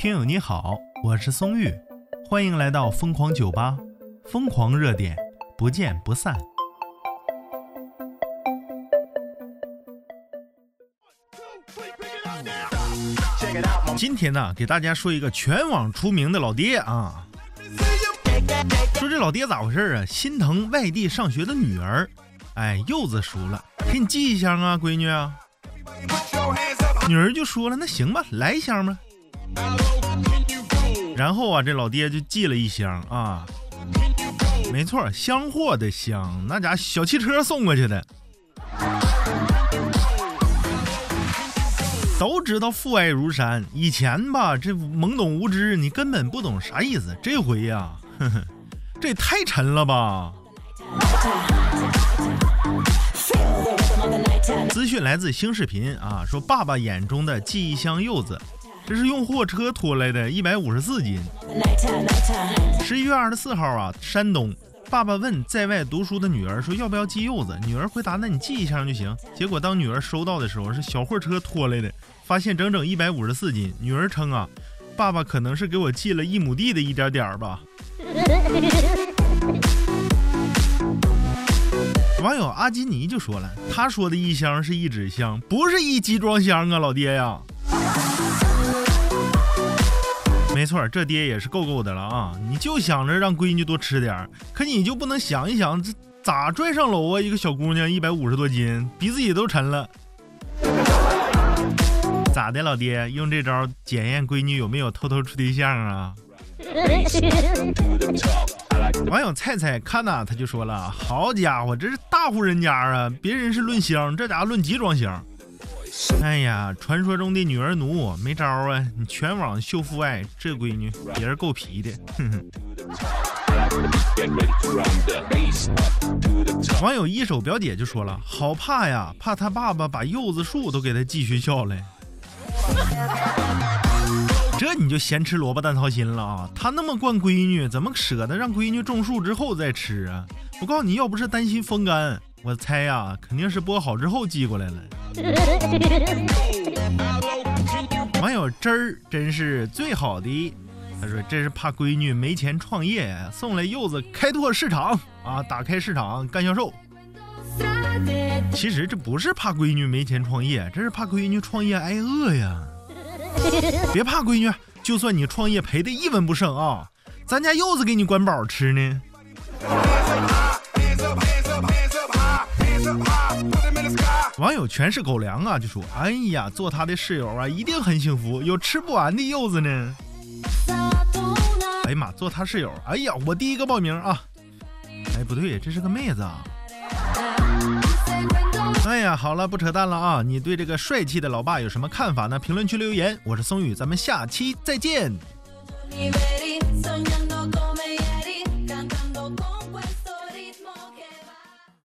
听友你好，我是松玉，欢迎来到疯狂酒吧，疯狂热点，不见不散。今天呢，给大家说一个全网出名的老爹啊。说这老爹咋回事啊？心疼外地上学的女儿，哎，柚子熟了，给你寄一箱啊，闺女啊。女儿就说了，那行吧，来一箱吧。然后啊，这老爹就寄了一箱啊，没错，箱货的箱，那家小汽车送过去的。都知道父爱如山，以前吧，这懵懂无知，你根本不懂啥意思。这回呀，呵呵，这也太沉了吧！资讯来自新视频啊，说爸爸眼中的寄一箱柚子，这是用货车拖来的，一百五十四斤。十一月二十四号啊，山东。爸爸问在外读书的女儿说：“要不要寄柚子？”女儿回答：“那你寄一箱就行。”结果当女儿收到的时候，是小货车拖来的，发现整整一百五十四斤。女儿称：“啊，爸爸可能是给我寄了一亩地的一点点儿吧。”网友阿基尼就说了：“他说的一箱是一纸箱，不是一集装箱啊，老爹呀。”没错，这爹也是够够的了啊！你就想着让闺女多吃点可你就不能想一想，这咋拽上楼啊？一个小姑娘一百五十多斤，比自己都沉了。咋的，老爹用这招检验闺女有没有偷偷处对象啊？网友菜菜看呐，他就说了：“好家伙，这是大户人家啊！别人是论箱，这家伙论集装箱。”哎呀，传说中的女儿奴没招啊！你全网秀父爱，这闺女也是够皮的。哼哼。网友一手表姐就说了，好怕呀，怕他爸爸把柚子树都给他寄学校了。这你就咸吃萝卜淡操心了啊！他那么惯闺女，怎么舍得让闺女种树之后再吃啊？我告诉你要不是担心风干，我猜呀，肯定是剥好之后寄过来了。网友真儿真是最好的，他说这是怕闺女没钱创业，送来柚子开拓市场啊，打开市场干销售。其实这不是怕闺女没钱创业，这是怕闺女创业挨饿呀。别怕闺女，就算你创业赔的一文不剩啊，咱家柚子给你管饱吃呢。网友全是狗粮啊，就说：“哎呀，做他的室友啊，一定很幸福，有吃不完的柚子呢。”哎呀妈，做他室友，哎呀，我第一个报名啊！哎，不对，这是个妹子啊！哎呀，好了，不扯淡了啊！你对这个帅气的老爸有什么看法呢？评论区留言。我是松宇，咱们下期再见。